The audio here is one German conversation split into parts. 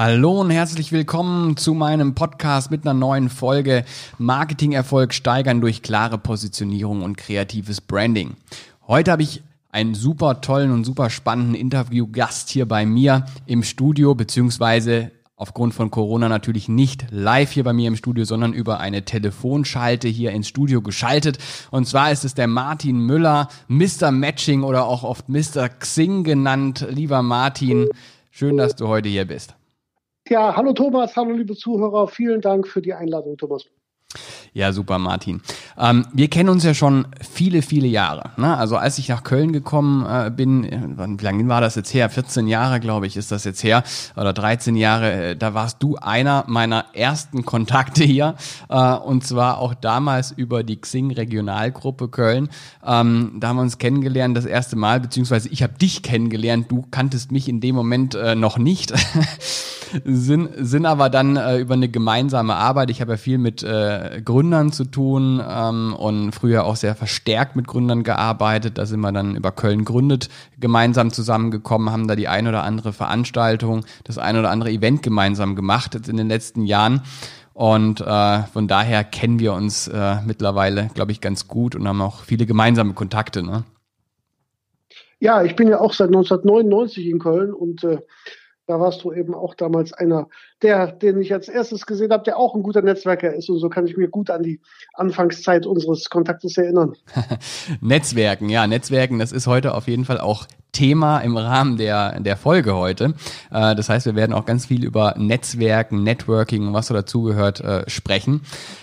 Hallo und herzlich willkommen zu meinem Podcast mit einer neuen Folge Marketingerfolg steigern durch klare Positionierung und kreatives Branding. Heute habe ich einen super tollen und super spannenden Interviewgast hier bei mir im Studio, beziehungsweise aufgrund von Corona natürlich nicht live hier bei mir im Studio, sondern über eine Telefonschalte hier ins Studio geschaltet. Und zwar ist es der Martin Müller, Mr. Matching oder auch oft Mr. Xing genannt. Lieber Martin, schön, dass du heute hier bist. Ja, hallo Thomas, hallo liebe Zuhörer, vielen Dank für die Einladung, Thomas. Ja, super, Martin. Ähm, wir kennen uns ja schon viele, viele Jahre. Ne? Also als ich nach Köln gekommen äh, bin, äh, wie lange war das jetzt her? 14 Jahre, glaube ich, ist das jetzt her. Oder 13 Jahre. Äh, da warst du einer meiner ersten Kontakte hier. Äh, und zwar auch damals über die Xing Regionalgruppe Köln. Ähm, da haben wir uns kennengelernt das erste Mal, beziehungsweise ich habe dich kennengelernt. Du kanntest mich in dem Moment äh, noch nicht. sind, sind aber dann über eine gemeinsame Arbeit. Ich habe ja viel mit äh, Gründern zu tun ähm, und früher auch sehr verstärkt mit Gründern gearbeitet. Da sind wir dann über Köln gründet gemeinsam zusammengekommen, haben da die ein oder andere Veranstaltung, das ein oder andere Event gemeinsam gemacht jetzt in den letzten Jahren. Und äh, von daher kennen wir uns äh, mittlerweile, glaube ich, ganz gut und haben auch viele gemeinsame Kontakte. Ne? Ja, ich bin ja auch seit 1999 in Köln und äh, da warst du eben auch damals einer, der, den ich als erstes gesehen habe, der auch ein guter Netzwerker ist. Und so kann ich mir gut an die Anfangszeit unseres Kontaktes erinnern. Netzwerken, ja, Netzwerken, das ist heute auf jeden Fall auch Thema im Rahmen der, der Folge heute. Äh, das heißt, wir werden auch ganz viel über Netzwerken, Networking und was so dazugehört äh, sprechen.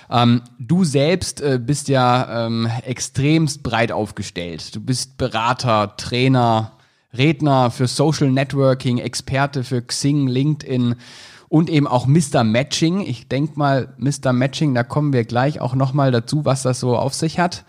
Ähm, du selbst äh, bist ja ähm, extremst breit aufgestellt. Du bist Berater, Trainer, Redner für Social Networking, Experte für Xing, LinkedIn und eben auch Mr. Matching. Ich denke mal, Mr. Matching, da kommen wir gleich auch nochmal dazu, was das so auf sich hat.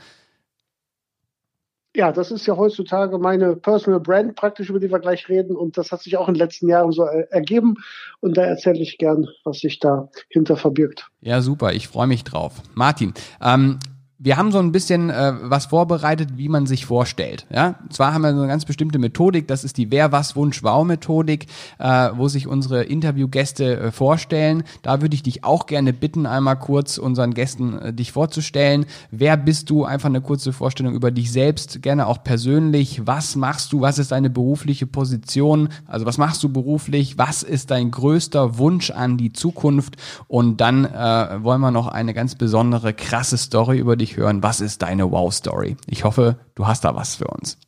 Ja, das ist ja heutzutage meine Personal Brand praktisch, über die wir gleich reden. Und das hat sich auch in den letzten Jahren so ergeben. Und da erzähle ich gern, was sich dahinter verbirgt. Ja, super. Ich freue mich drauf. Martin, ähm, wir haben so ein bisschen äh, was vorbereitet, wie man sich vorstellt. Ja, und zwar haben wir so eine ganz bestimmte Methodik. Das ist die Wer was Wunsch Wow Methodik, äh, wo sich unsere Interviewgäste äh, vorstellen. Da würde ich dich auch gerne bitten, einmal kurz unseren Gästen äh, dich vorzustellen. Wer bist du? Einfach eine kurze Vorstellung über dich selbst, gerne auch persönlich. Was machst du? Was ist deine berufliche Position? Also was machst du beruflich? Was ist dein größter Wunsch an die Zukunft? Und dann äh, wollen wir noch eine ganz besondere krasse Story über dich dich hören. Was ist deine Wow-Story? Ich hoffe, du hast da was für uns.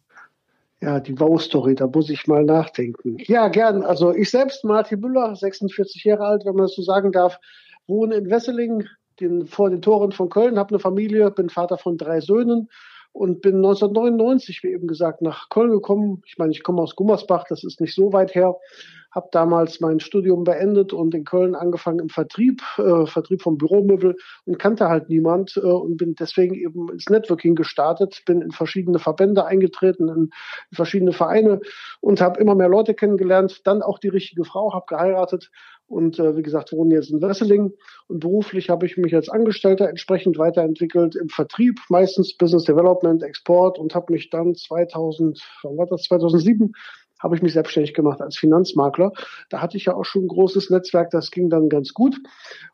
Ja, die Wow-Story, da muss ich mal nachdenken. Ja, gern. Also ich selbst, Martin Müller, 46 Jahre alt, wenn man das so sagen darf, wohne in Wesseling, den, vor den Toren von Köln, habe eine Familie, bin Vater von drei Söhnen und bin 1999, wie eben gesagt, nach Köln gekommen. Ich meine, ich komme aus Gummersbach, das ist nicht so weit her habe damals mein Studium beendet und in Köln angefangen im Vertrieb, äh, Vertrieb von Büromöbel und kannte halt niemand äh, und bin deswegen eben ins Networking gestartet, bin in verschiedene Verbände eingetreten, in, verschiedene Vereine und habe immer mehr Leute kennengelernt, dann auch die richtige Frau, habe geheiratet und äh, wie gesagt, wohne jetzt in Wesseling und beruflich habe ich mich als Angestellter entsprechend weiterentwickelt im Vertrieb, meistens Business Development, Export und habe mich dann 2000, wann war das, 2007 habe ich mich selbstständig gemacht als Finanzmakler. Da hatte ich ja auch schon ein großes Netzwerk, das ging dann ganz gut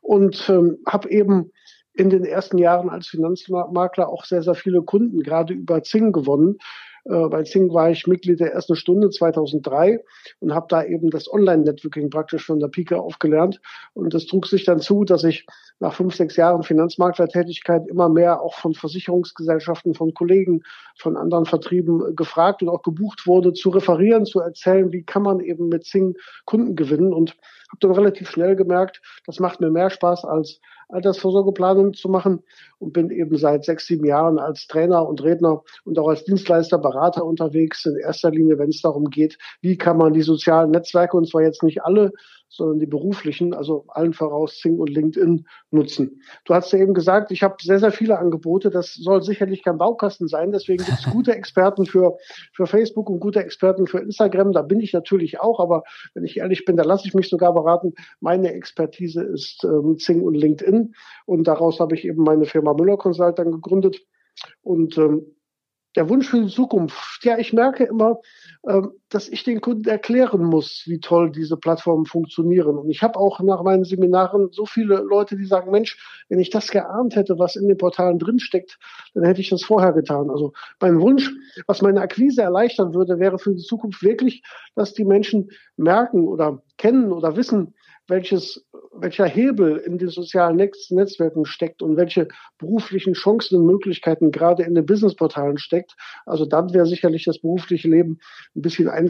und ähm, habe eben in den ersten Jahren als Finanzmakler auch sehr, sehr viele Kunden gerade über Zing gewonnen. Äh, bei Zing war ich Mitglied der ersten Stunde 2003 und habe da eben das Online-Networking praktisch von der Pike aufgelernt. Und das trug sich dann zu, dass ich nach fünf, sechs Jahren Finanzmaklertätigkeit immer mehr auch von Versicherungsgesellschaften, von Kollegen, von anderen Vertrieben gefragt und auch gebucht wurde, zu referieren, zu erzählen, wie kann man eben mit Zing Kunden gewinnen. Und habe dann relativ schnell gemerkt, das macht mir mehr Spaß als Altersvorsorgeplanung zu machen und bin eben seit sechs, sieben Jahren als Trainer und Redner und auch als Dienstleister, Berater unterwegs, in erster Linie, wenn es darum geht, wie kann man die sozialen Netzwerke, und zwar jetzt nicht alle, sondern die beruflichen, also allen voraus Zing und LinkedIn nutzen. Du hast ja eben gesagt, ich habe sehr, sehr viele Angebote. Das soll sicherlich kein Baukasten sein. Deswegen gibt es gute Experten für, für Facebook und gute Experten für Instagram. Da bin ich natürlich auch, aber wenn ich ehrlich bin, da lasse ich mich sogar beraten. Meine Expertise ist ähm, Zing und LinkedIn. Und daraus habe ich eben meine Firma Müller Consulting gegründet. Und ähm, der Wunsch für die Zukunft. Ja, ich merke immer, ähm, dass ich den Kunden erklären muss, wie toll diese Plattformen funktionieren. Und ich habe auch nach meinen Seminaren so viele Leute, die sagen, Mensch, wenn ich das geahnt hätte, was in den Portalen drinsteckt, dann hätte ich das vorher getan. Also mein Wunsch, was meine Akquise erleichtern würde, wäre für die Zukunft wirklich, dass die Menschen merken oder kennen oder wissen, welches, welcher Hebel in den sozialen Netz Netzwerken steckt und welche beruflichen Chancen und Möglichkeiten gerade in den Businessportalen steckt. Also dann wäre sicherlich das berufliche Leben ein bisschen einfacher.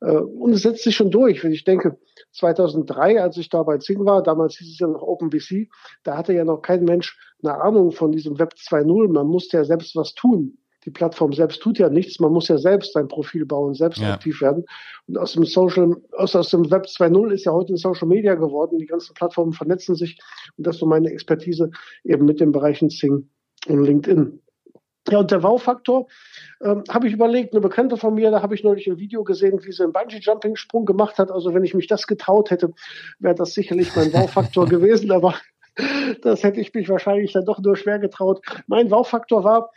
Äh, und es setzt sich schon durch, wenn ich denke, 2003, als ich da bei Zing war, damals hieß es ja noch OpenBC, da hatte ja noch kein Mensch eine Ahnung von diesem Web 2.0. Man musste ja selbst was tun die Plattform selbst tut ja nichts. Man muss ja selbst sein Profil bauen, selbst ja. aktiv werden. Und aus dem Social, aus, aus dem Web 2.0 ist ja heute ein Social Media geworden. Die ganzen Plattformen vernetzen sich. Und das ist so meine Expertise eben mit den Bereichen Sing und LinkedIn. Ja, und der Wow-Faktor ähm, habe ich überlegt, eine Bekannte von mir, da habe ich neulich ein Video gesehen, wie sie einen Bungee-Jumping-Sprung gemacht hat. Also wenn ich mich das getraut hätte, wäre das sicherlich mein Wow-Faktor gewesen, aber das hätte ich mich wahrscheinlich dann doch nur schwer getraut. Mein Wow-Faktor war,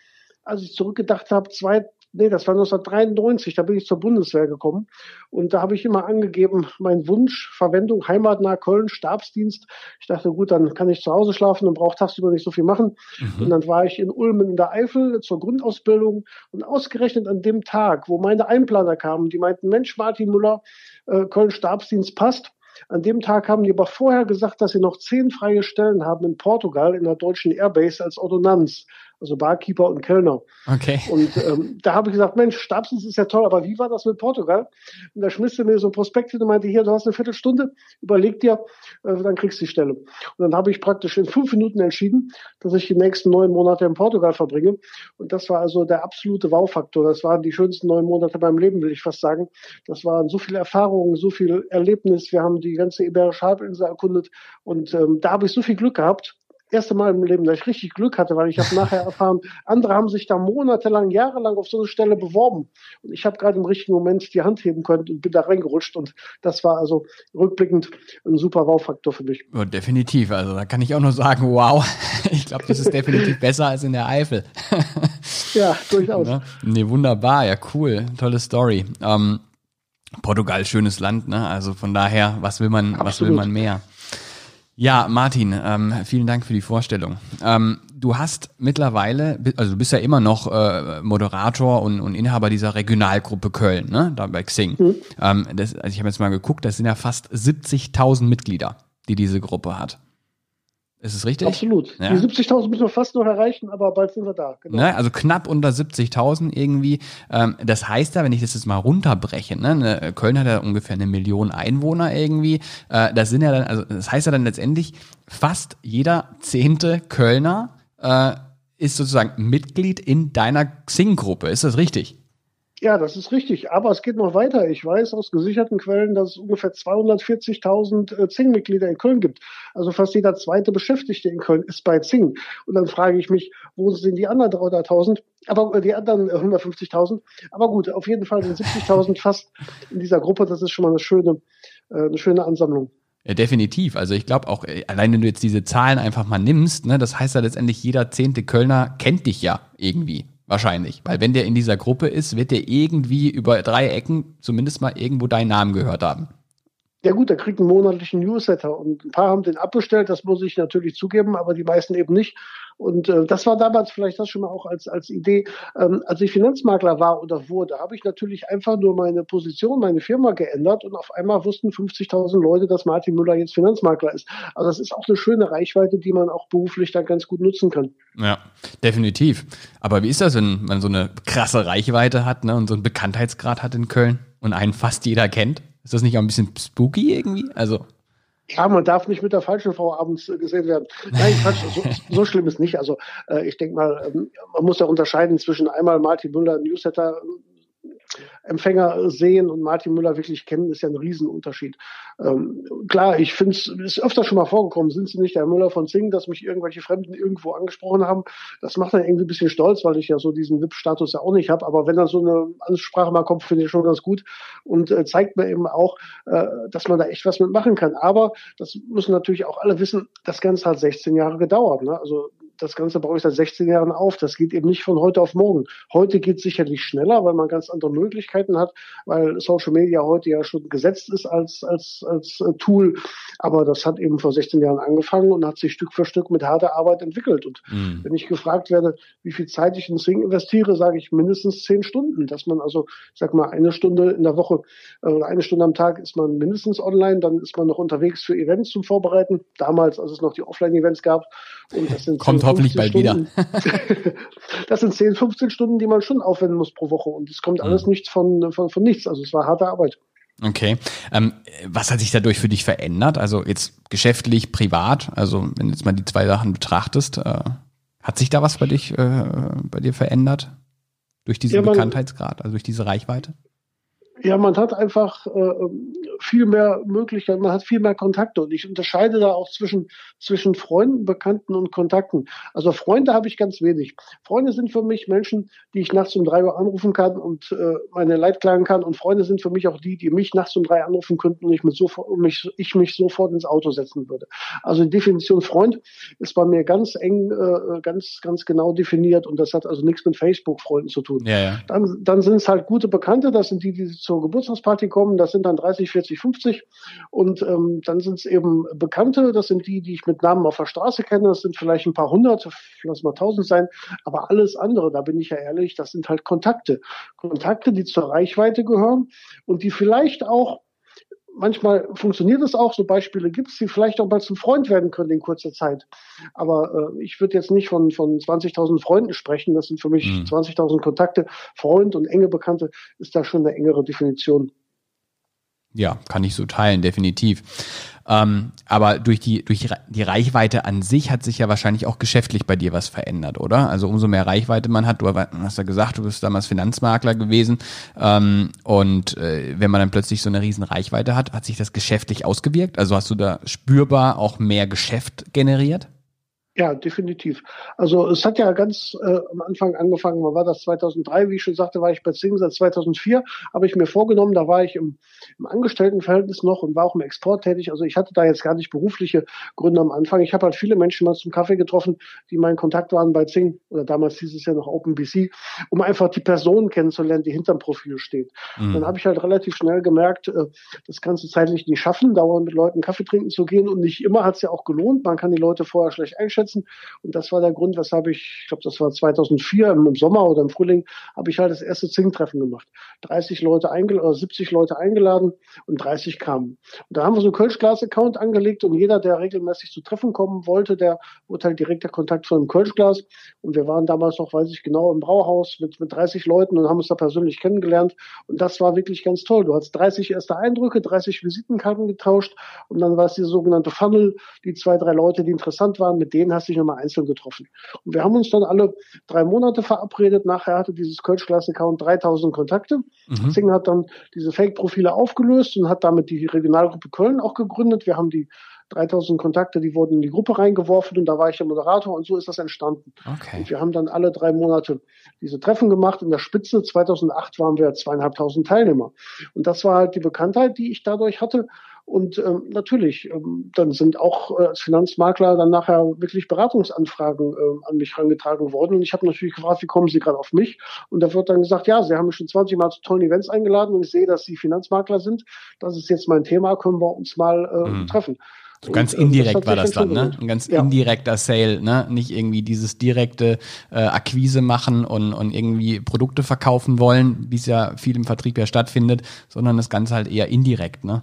als ich zurückgedacht habe, zwei, nee, das war 1993, da bin ich zur Bundeswehr gekommen und da habe ich immer angegeben, mein Wunsch, Verwendung heimatnah Köln, Stabsdienst. Ich dachte, gut, dann kann ich zu Hause schlafen und brauche tagsüber nicht so viel machen. Mhm. Und dann war ich in Ulmen in der Eifel zur Grundausbildung und ausgerechnet an dem Tag, wo meine Einplaner kamen, die meinten, Mensch, Martin Müller, äh, Köln Stabsdienst passt. An dem Tag haben die aber vorher gesagt, dass sie noch zehn freie Stellen haben in Portugal in der deutschen Airbase als Ordonnanz also Barkeeper und Kellner. Okay. Und ähm, da habe ich gesagt, Mensch, Stabsens ist ja toll, aber wie war das mit Portugal? Und da schmiss er mir so ein Prospekt hin und meinte, hier, du hast eine Viertelstunde, überleg dir, äh, dann kriegst du die Stelle. Und dann habe ich praktisch in fünf Minuten entschieden, dass ich die nächsten neun Monate in Portugal verbringe. Und das war also der absolute Wow-Faktor. Das waren die schönsten neun Monate beim Leben, will ich fast sagen. Das waren so viele Erfahrungen, so viel Erlebnis. Wir haben die ganze Iberische Halbinsel erkundet und ähm, da habe ich so viel Glück gehabt erste Mal im Leben, dass ich richtig Glück hatte, weil ich habe nachher erfahren, andere haben sich da monatelang, jahrelang auf so eine Stelle beworben. Und ich habe gerade im richtigen Moment die Hand heben können und bin da reingerutscht. Und das war also rückblickend ein super Wow-Faktor für mich. Oh, definitiv. Also da kann ich auch nur sagen, wow. Ich glaube, das ist definitiv besser als in der Eifel. ja, durchaus. Ja? Nee, wunderbar. Ja, cool. Tolle Story. Ähm, Portugal, schönes Land, ne? Also von daher, was will man, Absolut. was will man mehr? Ja, Martin, ähm, vielen Dank für die Vorstellung. Ähm, du hast mittlerweile, also du bist ja immer noch äh, Moderator und, und Inhaber dieser Regionalgruppe Köln, ne, da bei Xing. Mhm. Ähm, das, also ich habe jetzt mal geguckt, das sind ja fast 70.000 Mitglieder, die diese Gruppe hat. Ist es richtig? Absolut. Ja. Die 70.000 müssen wir fast noch erreichen, aber bald sind wir da. Genau. Ne, also knapp unter 70.000 irgendwie. Ähm, das heißt ja, wenn ich das jetzt mal runterbreche, ne, ne, Köln hat ja ungefähr eine Million Einwohner irgendwie. Äh, das sind ja dann, also das heißt ja dann letztendlich, fast jeder zehnte Kölner äh, ist sozusagen Mitglied in deiner Xing-Gruppe. Ist das richtig? Ja, das ist richtig. Aber es geht noch weiter. Ich weiß aus gesicherten Quellen, dass es ungefähr 240.000 äh, Zing-Mitglieder in Köln gibt. Also fast jeder zweite Beschäftigte in Köln ist bei Zing. Und dann frage ich mich, wo sind die anderen 300.000? Aber äh, die anderen 150.000? Äh, Aber gut, auf jeden Fall sind 70.000 fast in dieser Gruppe. Das ist schon mal eine schöne, eine schöne Ansammlung. Ja, definitiv. Also ich glaube auch, allein wenn du jetzt diese Zahlen einfach mal nimmst, ne, das heißt ja letztendlich, jeder zehnte Kölner kennt dich ja irgendwie. Wahrscheinlich. Weil wenn der in dieser Gruppe ist, wird der irgendwie über drei Ecken zumindest mal irgendwo deinen Namen gehört haben. Ja gut, der kriegt einen monatlichen Newsletter und ein paar haben den abbestellt, das muss ich natürlich zugeben, aber die meisten eben nicht. Und äh, das war damals vielleicht das schon mal auch als, als Idee. Ähm, als ich Finanzmakler war oder wurde, habe ich natürlich einfach nur meine Position, meine Firma geändert und auf einmal wussten 50.000 Leute, dass Martin Müller jetzt Finanzmakler ist. Also das ist auch eine schöne Reichweite, die man auch beruflich dann ganz gut nutzen kann. Ja, definitiv. Aber wie ist das, wenn man so eine krasse Reichweite hat ne, und so einen Bekanntheitsgrad hat in Köln und einen fast jeder kennt? Ist das nicht auch ein bisschen spooky irgendwie? Also ja, man darf nicht mit der falschen Frau abends gesehen werden. Nein, Quatsch, so, so schlimm ist nicht. Also äh, ich denke mal, ähm, man muss ja unterscheiden zwischen einmal Martin Müller Newsletter Empfänger sehen und Martin Müller wirklich kennen, ist ja ein Riesenunterschied. Ähm, klar, ich finde es ist öfter schon mal vorgekommen, sind Sie nicht der Müller von Zing, dass mich irgendwelche Fremden irgendwo angesprochen haben. Das macht dann irgendwie ein bisschen stolz, weil ich ja so diesen VIP-Status ja auch nicht habe. Aber wenn da so eine Ansprache mal kommt, finde ich schon ganz gut und äh, zeigt mir eben auch, äh, dass man da echt was mitmachen kann. Aber das müssen natürlich auch alle wissen, das Ganze hat 16 Jahre gedauert. Ne? Also das Ganze baue ich seit 16 Jahren auf. Das geht eben nicht von heute auf morgen. Heute geht es sicherlich schneller, weil man ganz andere Möglichkeiten hat, weil Social Media heute ja schon gesetzt ist als, als, als äh, Tool. Aber das hat eben vor 16 Jahren angefangen und hat sich Stück für Stück mit harter Arbeit entwickelt. Und mhm. wenn ich gefragt werde, wie viel Zeit ich in Sing investiere, sage ich mindestens zehn Stunden. Dass man also, ich sag mal, eine Stunde in der Woche äh, oder eine Stunde am Tag ist man mindestens online, dann ist man noch unterwegs für Events zum Vorbereiten. Damals, als es noch die Offline-Events gab. Und das sind Kommt hoffentlich bald Stunden. wieder. das sind 10, 15 Stunden, die man schon aufwenden muss pro Woche. Und es kommt mhm. alles nicht von, von, von nichts. Also es war harte Arbeit. Okay. Ähm, was hat sich dadurch für dich verändert? Also jetzt geschäftlich, privat, also wenn du jetzt mal die zwei Sachen betrachtest, äh, hat sich da was bei dich, äh, bei dir verändert? Durch diesen ja, Bekanntheitsgrad, also durch diese Reichweite? Ja, man hat einfach äh, viel mehr Möglichkeiten, man hat viel mehr Kontakte und ich unterscheide da auch zwischen, zwischen Freunden, Bekannten und Kontakten. Also Freunde habe ich ganz wenig. Freunde sind für mich Menschen, die ich nachts um drei Uhr anrufen kann und äh, meine Leid klagen kann und Freunde sind für mich auch die, die mich nachts um drei anrufen könnten und ich, mit sofort, mich, ich mich sofort ins Auto setzen würde. Also die Definition Freund ist bei mir ganz eng, äh, ganz, ganz genau definiert und das hat also nichts mit Facebook-Freunden zu tun. Ja, ja. Dann, dann sind es halt gute Bekannte, das sind die, die zu zur Geburtstagsparty kommen, das sind dann 30, 40, 50 und ähm, dann sind es eben Bekannte, das sind die, die ich mit Namen auf der Straße kenne, das sind vielleicht ein paar hundert, lass mal tausend sein, aber alles andere, da bin ich ja ehrlich, das sind halt Kontakte. Kontakte, die zur Reichweite gehören und die vielleicht auch manchmal funktioniert es auch, so Beispiele gibt es, die vielleicht auch mal zum Freund werden können in kurzer Zeit. Aber äh, ich würde jetzt nicht von, von 20.000 Freunden sprechen, das sind für mich mhm. 20.000 Kontakte. Freund und enge Bekannte ist da schon eine engere Definition. Ja, kann ich so teilen, definitiv. Ähm, aber durch die, durch die Reichweite an sich hat sich ja wahrscheinlich auch geschäftlich bei dir was verändert, oder? Also umso mehr Reichweite man hat, du hast ja gesagt, du bist damals Finanzmakler gewesen ähm, und äh, wenn man dann plötzlich so eine riesen Reichweite hat, hat sich das geschäftlich ausgewirkt? Also hast du da spürbar auch mehr Geschäft generiert? Ja, definitiv. Also es hat ja ganz äh, am Anfang angefangen, wann war das 2003, wie ich schon sagte, war ich bei Zing seit 2004, habe ich mir vorgenommen, da war ich im, im Angestelltenverhältnis noch und war auch im Export tätig. Also ich hatte da jetzt gar nicht berufliche Gründe am Anfang. Ich habe halt viele Menschen mal zum Kaffee getroffen, die mein Kontakt waren bei Zing oder damals hieß es ja noch OpenBC, um einfach die Person kennenzulernen, die hinterm Profil steht. Mhm. Dann habe ich halt relativ schnell gemerkt, äh, das kannst du zeitlich nicht schaffen, dauernd mit Leuten Kaffee trinken zu gehen und nicht immer hat es ja auch gelohnt. Man kann die Leute vorher schlecht einschätzen einschätzen. Und das war der Grund, weshalb ich, ich glaube, das war 2004 im, Sommer oder im Frühling, habe ich halt das erste Zing-Treffen gemacht. 30 Leute eingeladen, oder 70 Leute eingeladen und 30 kamen. Und da haben wir so einen Kölschglas-Account angelegt und jeder, der regelmäßig zu Treffen kommen wollte, der wurde halt direkter Kontakt von einem Kölschglas. Und wir waren damals noch, weiß ich genau, im Brauhaus mit, mit 30 Leuten und haben uns da persönlich kennengelernt. Und das war wirklich ganz toll. Du hast 30 erste Eindrücke, 30 Visitenkarten getauscht und dann war es die sogenannte Funnel, die zwei, drei Leute, die interessant waren, mit denen hast du dich nochmal einzeln getroffen. Und wir haben uns dann alle drei Monate verabredet. Nachher hatte dieses Kölsch-Class-Account 3000 Kontakte. Mhm. Zing hat dann diese Fake-Profile aufgelöst und hat damit die Regionalgruppe Köln auch gegründet. Wir haben die 3000 Kontakte, die wurden in die Gruppe reingeworfen und da war ich der Moderator und so ist das entstanden. Okay. Und wir haben dann alle drei Monate diese Treffen gemacht. In der Spitze 2008 waren wir zweieinhalbtausend Teilnehmer. Und das war halt die Bekanntheit, die ich dadurch hatte. Und ähm, natürlich, ähm, dann sind auch äh, als Finanzmakler dann nachher wirklich Beratungsanfragen äh, an mich herangetragen worden. Und ich habe natürlich gefragt, wie kommen Sie gerade auf mich? Und da wird dann gesagt, ja, Sie haben mich schon 20 Mal zu tollen Events eingeladen und ich sehe, dass Sie Finanzmakler sind. Das ist jetzt mein Thema, können wir uns mal äh, mhm. treffen. So ganz und, indirekt das war das dann, ne? Ein ganz ja. indirekter Sale, ne? Nicht irgendwie dieses direkte äh, Akquise machen und, und irgendwie Produkte verkaufen wollen, wie es ja viel im Vertrieb ja stattfindet, sondern das Ganze halt eher indirekt, ne?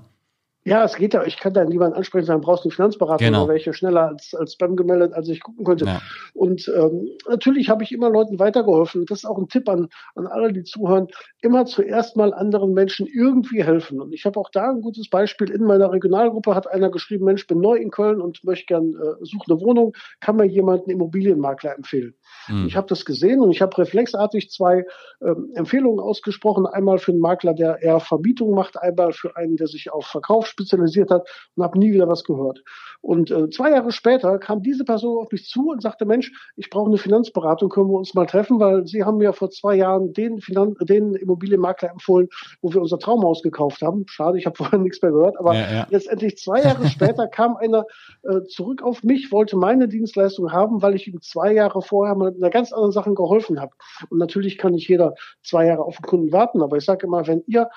Ja, es geht ja. Ich kann da niemanden ansprechen, sagen, brauchst du einen Finanzberater, genau. oder welche schneller als, als Spam gemeldet, als ich gucken konnte. Ja. Und ähm, natürlich habe ich immer Leuten weitergeholfen. Das ist auch ein Tipp an, an alle, die zuhören. Immer zuerst mal anderen Menschen irgendwie helfen. Und ich habe auch da ein gutes Beispiel. In meiner Regionalgruppe hat einer geschrieben, Mensch, bin neu in Köln und möchte gern äh, suche eine Wohnung. Kann mir jemand einen Immobilienmakler empfehlen? Mhm. Ich habe das gesehen und ich habe reflexartig zwei ähm, Empfehlungen ausgesprochen. Einmal für einen Makler, der eher Vermietung macht, einmal für einen, der sich auf Verkauf spezialisiert hat und habe nie wieder was gehört. Und äh, zwei Jahre später kam diese Person auf mich zu und sagte, Mensch, ich brauche eine Finanzberatung, können wir uns mal treffen, weil Sie haben mir vor zwei Jahren den, Finan den Immobilienmakler empfohlen, wo wir unser Traumhaus gekauft haben. Schade, ich habe vorher nichts mehr gehört, aber ja, ja. letztendlich zwei Jahre später kam einer äh, zurück auf mich, wollte meine Dienstleistung haben, weil ich ihm zwei Jahre vorher mal mit einer ganz anderen Sache geholfen habe. Und natürlich kann nicht jeder zwei Jahre auf den Kunden warten, aber ich sage immer, wenn ihr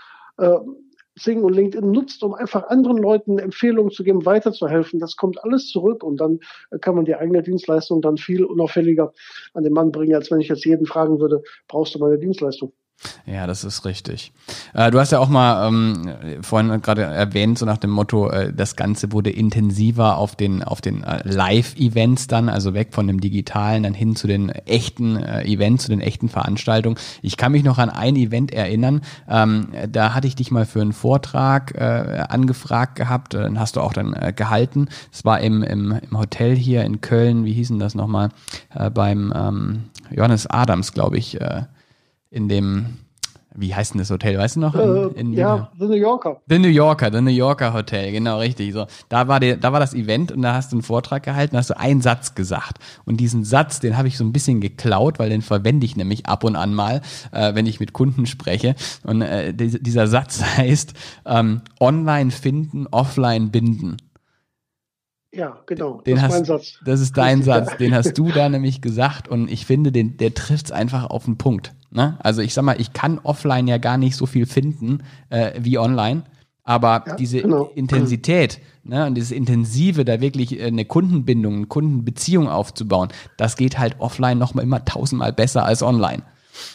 äh, Sing und LinkedIn nutzt, um einfach anderen Leuten Empfehlungen zu geben, weiterzuhelfen. Das kommt alles zurück und dann kann man die eigene Dienstleistung dann viel unauffälliger an den Mann bringen, als wenn ich jetzt jeden fragen würde, brauchst du meine Dienstleistung? Ja, das ist richtig. Äh, du hast ja auch mal ähm, vorhin gerade erwähnt, so nach dem Motto, äh, das Ganze wurde intensiver auf den, auf den äh, Live-Events dann, also weg von dem Digitalen, dann hin zu den echten äh, Events, zu den echten Veranstaltungen. Ich kann mich noch an ein Event erinnern, ähm, da hatte ich dich mal für einen Vortrag äh, angefragt gehabt, äh, den hast du auch dann äh, gehalten. Es war im, im, im Hotel hier in Köln, wie hießen das nochmal, äh, beim ähm, Johannes Adams, glaube ich, äh, in dem, wie heißt denn das Hotel, weißt du noch? In, in, ja, The New Yorker. The New Yorker, The New Yorker Hotel, genau richtig. So, da war der, da war das Event und da hast du einen Vortrag gehalten, hast du einen Satz gesagt und diesen Satz, den habe ich so ein bisschen geklaut, weil den verwende ich nämlich ab und an mal, äh, wenn ich mit Kunden spreche. Und äh, dieser Satz heißt: ähm, Online finden, offline binden. Ja, genau. Den das hast, ist mein Satz. Das ist dein Satz. Den hast du da nämlich gesagt und ich finde, den, der trifft es einfach auf den Punkt. Ne? Also ich sag mal, ich kann offline ja gar nicht so viel finden äh, wie online, aber ja, diese genau. Intensität ne, und dieses Intensive, da wirklich äh, eine Kundenbindung, eine Kundenbeziehung aufzubauen, das geht halt offline noch mal immer tausendmal besser als online.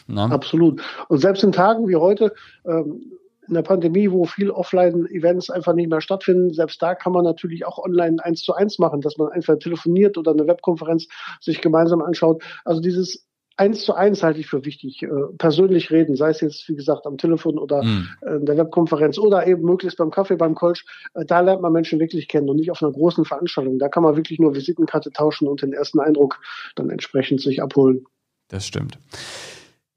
Ne? Absolut. Und selbst in Tagen wie heute, ähm, in der Pandemie, wo viel Offline-Events einfach nicht mehr stattfinden, selbst da kann man natürlich auch online eins zu eins machen, dass man einfach telefoniert oder eine Webkonferenz sich gemeinsam anschaut. Also dieses eins zu eins halte ich für wichtig. Äh, persönlich reden, sei es jetzt, wie gesagt, am Telefon oder mhm. in der Webkonferenz oder eben möglichst beim Kaffee, beim Kolsch. Äh, da lernt man Menschen wirklich kennen und nicht auf einer großen Veranstaltung. Da kann man wirklich nur Visitenkarte tauschen und den ersten Eindruck dann entsprechend sich abholen. Das stimmt.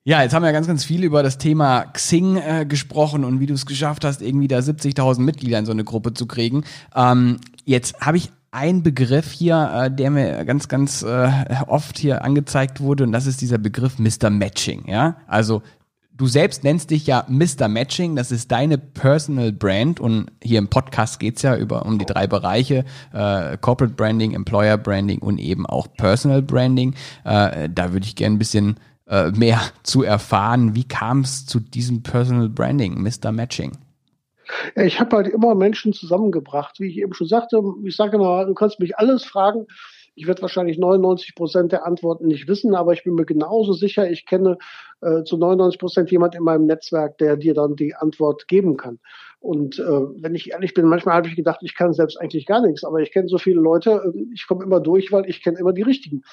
Ja, jetzt haben wir ganz, ganz viel über das Thema Xing äh, gesprochen und wie du es geschafft hast, irgendwie da 70.000 Mitglieder in so eine Gruppe zu kriegen. Ähm, jetzt habe ich ein Begriff hier, äh, der mir ganz, ganz äh, oft hier angezeigt wurde, und das ist dieser Begriff Mr. Matching. Ja, also du selbst nennst dich ja Mr. Matching, das ist deine Personal Brand und hier im Podcast geht's ja über um die drei Bereiche, äh, Corporate Branding, Employer Branding und eben auch Personal Branding. Äh, da würde ich gerne ein bisschen äh, mehr zu erfahren. Wie kam es zu diesem Personal Branding, Mr. Matching? Ja, ich habe halt immer Menschen zusammengebracht, wie ich eben schon sagte. Ich sage immer, du kannst mich alles fragen. Ich werde wahrscheinlich 99 Prozent der Antworten nicht wissen, aber ich bin mir genauso sicher, ich kenne äh, zu 99 Prozent jemand in meinem Netzwerk, der dir dann die Antwort geben kann. Und äh, wenn ich ehrlich bin, manchmal habe ich gedacht, ich kann selbst eigentlich gar nichts, aber ich kenne so viele Leute, äh, ich komme immer durch, weil ich kenne immer die richtigen.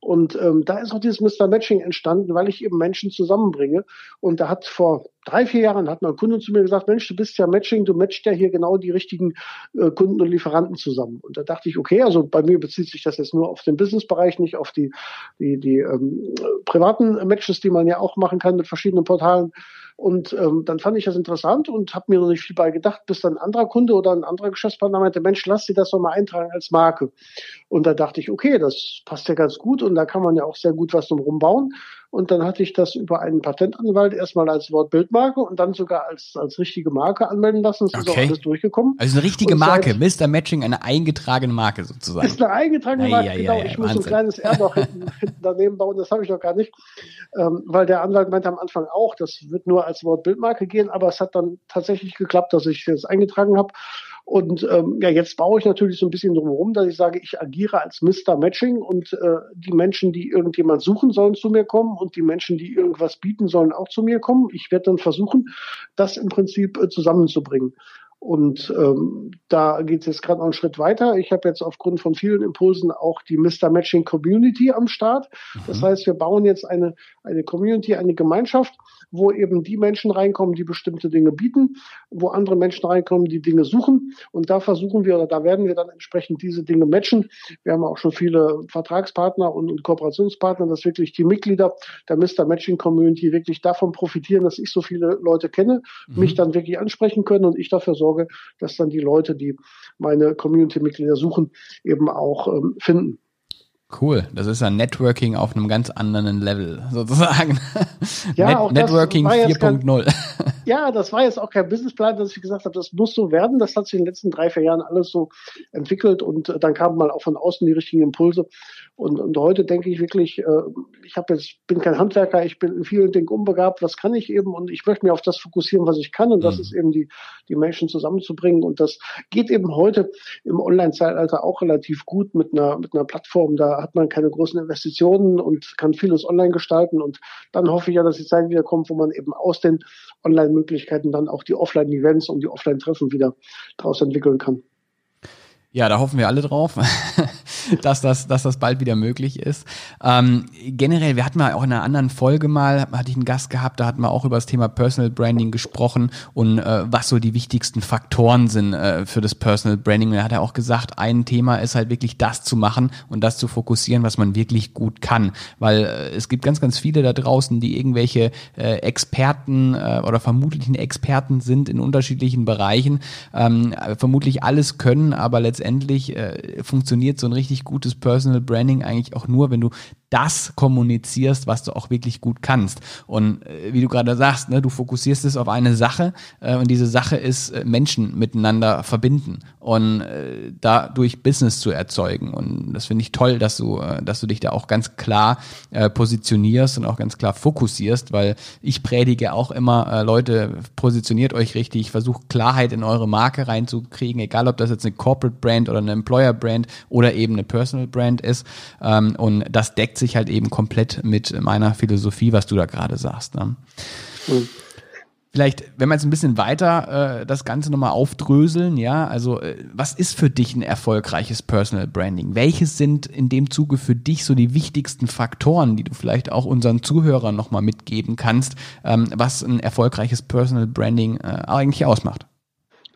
Und ähm, da ist auch dieses Mr. Matching entstanden, weil ich eben Menschen zusammenbringe. Und da hat vor drei, vier Jahren hat mal ein Kunde zu mir gesagt, Mensch, du bist ja Matching, du matchst ja hier genau die richtigen äh, Kunden und Lieferanten zusammen. Und da dachte ich, okay, also bei mir bezieht sich das jetzt nur auf den Businessbereich, nicht auf die, die, die ähm, privaten Matches, die man ja auch machen kann mit verschiedenen Portalen. Und ähm, dann fand ich das interessant und habe mir noch nicht viel bei gedacht, bis dann ein anderer Kunde oder ein anderer Geschäftspartner meinte, Mensch, lass dir das doch mal eintragen als Marke. Und da dachte ich, okay, das passt ja ganz gut und da kann man ja auch sehr gut was drum bauen. Und dann hatte ich das über einen Patentanwalt erstmal als Wortbildmarke und dann sogar als, als richtige Marke anmelden lassen. Das okay. ist auch alles durchgekommen. Also eine richtige Marke, Mr. Matching, eine eingetragene Marke sozusagen. Ist eine eingetragene Marke, ja, genau. Ja, ja, ich muss Wahnsinn. ein kleines R noch hinten, hinten daneben bauen, das habe ich noch gar nicht. Ähm, weil der Anwalt meinte am Anfang auch, das wird nur als Wortbildmarke gehen, aber es hat dann tatsächlich geklappt, dass ich das eingetragen habe. Und ähm, ja, jetzt baue ich natürlich so ein bisschen drumherum, dass ich sage, ich agiere als Mr. Matching und äh, die Menschen, die irgendjemand suchen, sollen zu mir kommen und die Menschen, die irgendwas bieten, sollen auch zu mir kommen. Ich werde dann versuchen, das im Prinzip äh, zusammenzubringen. Und ähm, da geht es jetzt gerade noch einen Schritt weiter. Ich habe jetzt aufgrund von vielen Impulsen auch die Mr. Matching Community am Start. Das mhm. heißt, wir bauen jetzt eine, eine Community, eine Gemeinschaft, wo eben die Menschen reinkommen, die bestimmte Dinge bieten, wo andere Menschen reinkommen, die Dinge suchen. Und da versuchen wir oder da werden wir dann entsprechend diese Dinge matchen. Wir haben auch schon viele Vertragspartner und, und Kooperationspartner, dass wirklich die Mitglieder der Mr. Matching Community wirklich davon profitieren, dass ich so viele Leute kenne, mhm. mich dann wirklich ansprechen können und ich dafür sorge, dass dann die Leute, die meine Community-Mitglieder suchen, eben auch ähm, finden. Cool, das ist ja Networking auf einem ganz anderen Level sozusagen. Ja, Net auch Networking 4.0. Ja, das war jetzt auch kein Businessplan, dass ich gesagt habe, das muss so werden. Das hat sich in den letzten drei, vier Jahren alles so entwickelt und äh, dann kamen mal auch von außen die richtigen Impulse. Und, und heute denke ich wirklich, äh, ich habe jetzt bin kein Handwerker, ich bin in vielen Dingen unbegabt. Was kann ich eben? Und ich möchte mich auf das fokussieren, was ich kann. Und das mhm. ist eben die die Menschen zusammenzubringen. Und das geht eben heute im Online-Zeitalter auch relativ gut mit einer mit einer Plattform. Da hat man keine großen Investitionen und kann vieles online gestalten. Und dann hoffe ich ja, dass die Zeit wieder kommt, wo man eben aus den Online-Möglichkeiten dann auch die Offline-Events und die Offline-Treffen wieder daraus entwickeln kann. Ja, da hoffen wir alle drauf, dass das, dass das bald wieder möglich ist. Ähm, generell, wir hatten mal auch in einer anderen Folge mal, hatte ich einen Gast gehabt, da hatten wir auch über das Thema Personal Branding gesprochen und äh, was so die wichtigsten Faktoren sind äh, für das Personal Branding. Und er hat ja auch gesagt, ein Thema ist halt wirklich das zu machen und das zu fokussieren, was man wirklich gut kann. Weil äh, es gibt ganz, ganz viele da draußen, die irgendwelche äh, Experten äh, oder vermutlichen Experten sind in unterschiedlichen Bereichen, ähm, vermutlich alles können, aber letztendlich äh, funktioniert so ein richtig gutes Personal Branding eigentlich auch nur, wenn du das kommunizierst, was du auch wirklich gut kannst. Und äh, wie du gerade sagst, ne, du fokussierst es auf eine Sache äh, und diese Sache ist äh, Menschen miteinander verbinden und äh, dadurch Business zu erzeugen. Und das finde ich toll, dass du, äh, dass du dich da auch ganz klar äh, positionierst und auch ganz klar fokussierst, weil ich predige auch immer, äh, Leute, positioniert euch richtig, versucht Klarheit in eure Marke reinzukriegen, egal ob das jetzt eine Corporate Brand oder eine Employer Brand oder eben eine Personal Brand ist. Ähm, und das deckt sich sich halt eben komplett mit meiner Philosophie, was du da gerade sagst. Ne? Mhm. Vielleicht, wenn wir jetzt ein bisschen weiter äh, das Ganze nochmal aufdröseln, ja, also äh, was ist für dich ein erfolgreiches Personal Branding? Welches sind in dem Zuge für dich so die wichtigsten Faktoren, die du vielleicht auch unseren Zuhörern nochmal mitgeben kannst, ähm, was ein erfolgreiches Personal Branding äh, eigentlich ausmacht?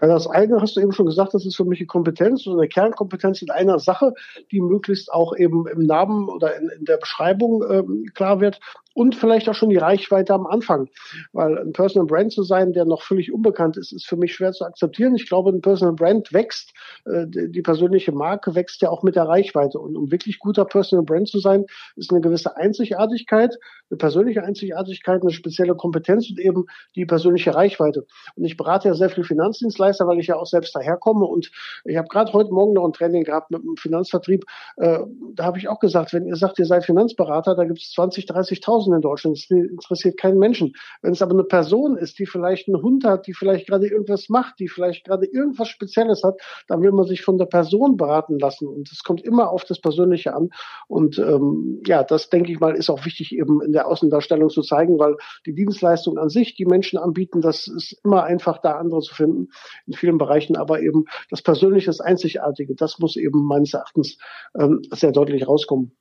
Also das eine hast du eben schon gesagt, das ist für mich die Kompetenz, so eine Kernkompetenz in einer Sache, die möglichst auch eben im Namen oder in, in der Beschreibung ähm, klar wird und vielleicht auch schon die Reichweite am Anfang. Weil ein Personal Brand zu sein, der noch völlig unbekannt ist, ist für mich schwer zu akzeptieren. Ich glaube, ein Personal Brand wächst, äh, die persönliche Marke wächst ja auch mit der Reichweite. Und um wirklich guter Personal Brand zu sein, ist eine gewisse Einzigartigkeit, eine persönliche Einzigartigkeit, eine spezielle Kompetenz und eben die persönliche Reichweite. Und ich berate ja sehr viele Finanzdienstleister, weil ich ja auch selbst daherkomme. Und ich habe gerade heute Morgen noch ein Training gehabt mit einem Finanzvertrieb. Äh, da habe ich auch gesagt, wenn ihr sagt, ihr seid Finanzberater, da gibt es 20, 30.000 Tausende in Deutschland. Das interessiert keinen Menschen. Wenn es aber eine Person ist, die vielleicht einen Hund hat, die vielleicht gerade irgendwas macht, die vielleicht gerade irgendwas Spezielles hat, dann will man sich von der Person beraten lassen. Und es kommt immer auf das Persönliche an. Und ähm, ja, das denke ich mal, ist auch wichtig eben in der Außendarstellung zu zeigen, weil die Dienstleistung an sich, die Menschen anbieten, das ist immer einfach, da andere zu finden in vielen Bereichen. Aber eben das Persönliche, das Einzigartige, das muss eben meines Erachtens ähm, sehr deutlich rauskommen.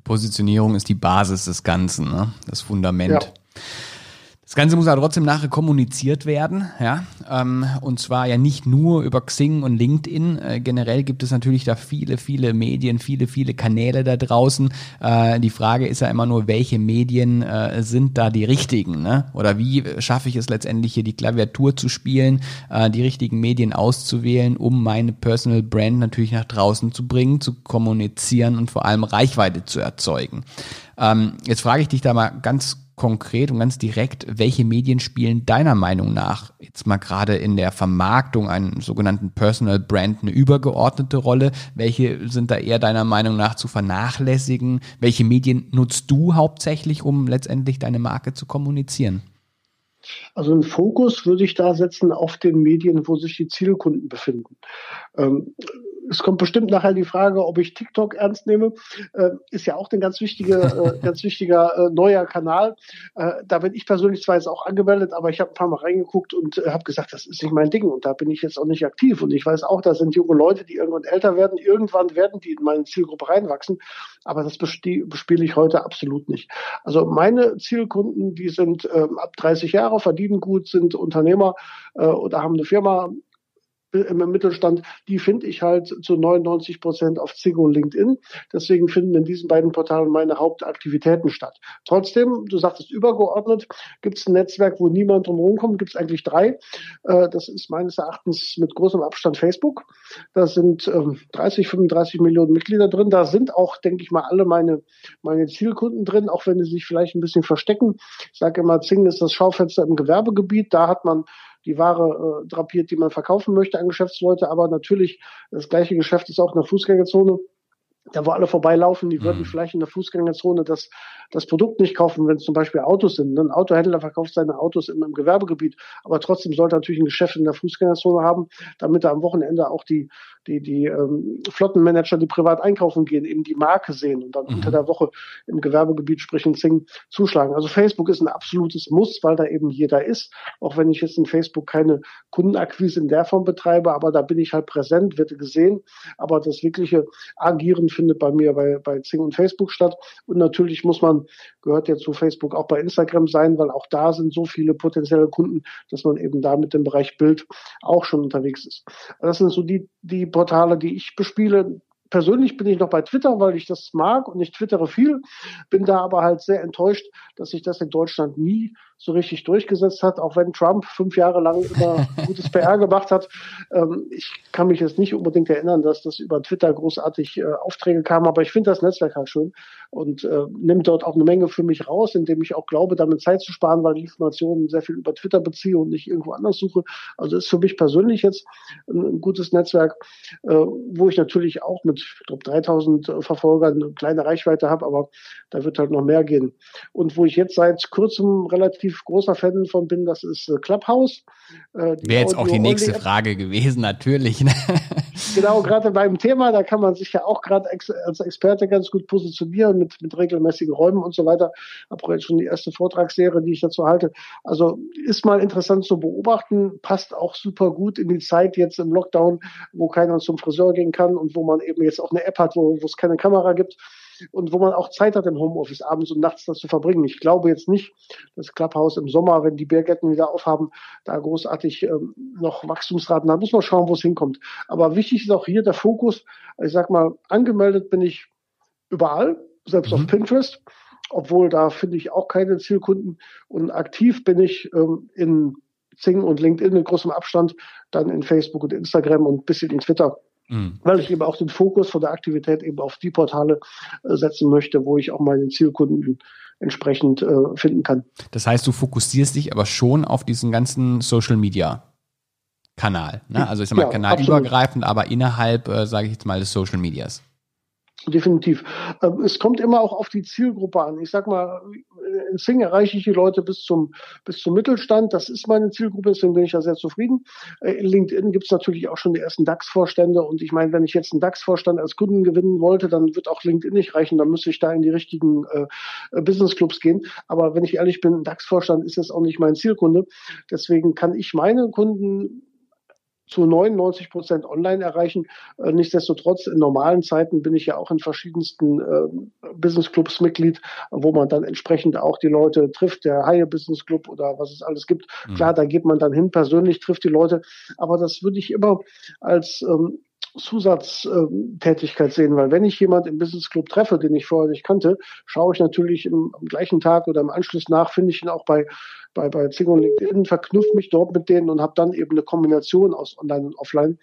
Die Positionierung ist die Basis des Ganzen, ne? das Fundament. Ja. Das Ganze muss aber trotzdem nachher kommuniziert werden, ja. Ähm, und zwar ja nicht nur über Xing und LinkedIn. Äh, generell gibt es natürlich da viele, viele Medien, viele, viele Kanäle da draußen. Äh, die Frage ist ja immer nur, welche Medien äh, sind da die richtigen, ne? Oder wie schaffe ich es letztendlich hier die Klaviatur zu spielen, die richtigen Medien auszuwählen, um meine Personal Brand natürlich nach draußen zu bringen, zu kommunizieren und vor allem Reichweite zu erzeugen. Ähm, jetzt frage ich dich da mal ganz konkret und ganz direkt, welche Medien spielen deiner Meinung nach jetzt mal gerade in der Vermarktung einen sogenannten Personal Brand eine übergeordnete Rolle? Welche sind da eher deiner Meinung nach zu vernachlässigen? Welche Medien nutzt du hauptsächlich, um letztendlich deine Marke zu kommunizieren? Also einen Fokus würde ich da setzen auf den Medien, wo sich die Zielkunden befinden. Ähm, es kommt bestimmt nachher die Frage, ob ich TikTok ernst nehme. Äh, ist ja auch ein ganz wichtiger, äh, ganz wichtiger äh, neuer Kanal. Äh, da bin ich persönlich zwar jetzt auch angemeldet, aber ich habe ein paar Mal reingeguckt und äh, habe gesagt, das ist nicht mein Ding und da bin ich jetzt auch nicht aktiv. Und ich weiß auch, da sind junge Leute, die irgendwann älter werden. Irgendwann werden die in meine Zielgruppe reinwachsen. Aber das bespiele ich heute absolut nicht. Also meine Zielkunden, die sind äh, ab 30 Jahre, verdienen gut, sind Unternehmer äh, oder haben eine Firma, im Mittelstand, die finde ich halt zu 99 Prozent auf Zing und LinkedIn. Deswegen finden in diesen beiden Portalen meine Hauptaktivitäten statt. Trotzdem, du sagtest übergeordnet, gibt es ein Netzwerk, wo niemand drumherum kommt, gibt es eigentlich drei. Äh, das ist meines Erachtens mit großem Abstand Facebook. Da sind 30, ähm, 35 Millionen Mitglieder drin. Da sind auch, denke ich mal, alle meine, meine Zielkunden drin, auch wenn sie sich vielleicht ein bisschen verstecken. Ich sage immer, Zing ist das Schaufenster im Gewerbegebiet. Da hat man die Ware äh, drapiert, die man verkaufen möchte an Geschäftsleute. Aber natürlich, das gleiche Geschäft ist auch in der Fußgängerzone da wo alle vorbeilaufen, die würden mhm. vielleicht in der Fußgängerzone das, das Produkt nicht kaufen, wenn es zum Beispiel Autos sind. Ein Autohändler verkauft seine Autos im, im Gewerbegebiet, aber trotzdem sollte er natürlich ein Geschäft in der Fußgängerzone haben, damit er am Wochenende auch die, die, die ähm, Flottenmanager, die privat einkaufen gehen, eben die Marke sehen und dann mhm. unter der Woche im Gewerbegebiet, sprich in Zing, zuschlagen. Also Facebook ist ein absolutes Muss, weil da eben jeder ist. Auch wenn ich jetzt in Facebook keine Kundenakquise in der Form betreibe, aber da bin ich halt präsent, werde gesehen. Aber das wirkliche Agieren findet bei mir bei, bei Zing und Facebook statt. Und natürlich muss man, gehört ja zu Facebook auch bei Instagram sein, weil auch da sind so viele potenzielle Kunden, dass man eben da mit dem Bereich Bild auch schon unterwegs ist. Das sind so die, die Portale, die ich bespiele. Persönlich bin ich noch bei Twitter, weil ich das mag und ich twittere viel, bin da aber halt sehr enttäuscht, dass sich das in Deutschland nie so richtig durchgesetzt hat, auch wenn Trump fünf Jahre lang immer gutes PR gemacht hat. Ähm, ich kann mich jetzt nicht unbedingt erinnern, dass das über Twitter großartig äh, Aufträge kam, aber ich finde das Netzwerk halt schön und äh, nimmt dort auch eine Menge für mich raus, indem ich auch glaube, damit Zeit zu sparen, weil ich Informationen sehr viel über Twitter beziehe und nicht irgendwo anders suche. Also ist für mich persönlich jetzt ein, ein gutes Netzwerk, äh, wo ich natürlich auch mit, ich glaube, 3000 Verfolgern eine kleine Reichweite habe, aber da wird halt noch mehr gehen. Und wo ich jetzt seit kurzem relativ relativ großer Fan von bin, das ist äh, Clubhouse. Äh, Wäre jetzt auch die nächste Frage gewesen, natürlich. Ne? Genau, gerade beim Thema, da kann man sich ja auch gerade ex als Experte ganz gut positionieren mit, mit regelmäßigen Räumen und so weiter. Habe jetzt schon die erste Vortragsserie, die ich dazu halte. Also ist mal interessant zu beobachten, passt auch super gut in die Zeit jetzt im Lockdown, wo keiner zum Friseur gehen kann und wo man eben jetzt auch eine App hat, wo es keine Kamera gibt und wo man auch Zeit hat im Homeoffice abends und nachts das zu verbringen. Ich glaube jetzt nicht, dass Clubhouse im Sommer, wenn die Biergärten wieder aufhaben, da großartig ähm, noch Wachstumsraten haben. Muss man schauen, wo es hinkommt. Aber wichtig ist auch hier der Fokus. Ich sag mal, angemeldet bin ich überall, selbst mhm. auf Pinterest, obwohl da finde ich auch keine Zielkunden. Und aktiv bin ich ähm, in Zing und LinkedIn in großem Abstand, dann in Facebook und Instagram und ein bisschen in Twitter. Mhm. Weil ich eben auch den Fokus von der Aktivität eben auf die Portale äh, setzen möchte, wo ich auch meine Zielkunden entsprechend äh, finden kann. Das heißt, du fokussierst dich aber schon auf diesen ganzen Social Media Kanal. Ne? Also ich sag mal ja, kanalübergreifend, aber innerhalb, äh, sage ich jetzt mal, des Social Medias. Definitiv. Ähm, es kommt immer auch auf die Zielgruppe an. Ich sag mal, in Sing erreiche ich die Leute bis zum, bis zum Mittelstand. Das ist meine Zielgruppe, deswegen bin ich da sehr zufrieden. Äh, in LinkedIn gibt es natürlich auch schon die ersten DAX-Vorstände. Und ich meine, wenn ich jetzt einen DAX-Vorstand als Kunden gewinnen wollte, dann wird auch LinkedIn nicht reichen. Dann müsste ich da in die richtigen äh, Business-Clubs gehen. Aber wenn ich ehrlich bin, ein DAX-Vorstand ist jetzt auch nicht mein Zielkunde. Deswegen kann ich meine Kunden zu 99 Prozent online erreichen. Äh, nichtsdestotrotz, in normalen Zeiten bin ich ja auch in verschiedensten äh, Business Clubs Mitglied, wo man dann entsprechend auch die Leute trifft, der Haie Business Club oder was es alles gibt. Mhm. Klar, da geht man dann hin, persönlich trifft die Leute, aber das würde ich immer als ähm, Zusatztätigkeit sehen, weil wenn ich jemand im Business Club treffe, den ich vorher nicht kannte, schaue ich natürlich im, am gleichen Tag oder im Anschluss nach, finde ich ihn auch bei bei, bei Zing und LinkedIn, verknüpfe mich dort mit denen und habe dann eben eine Kombination aus Online und Offline.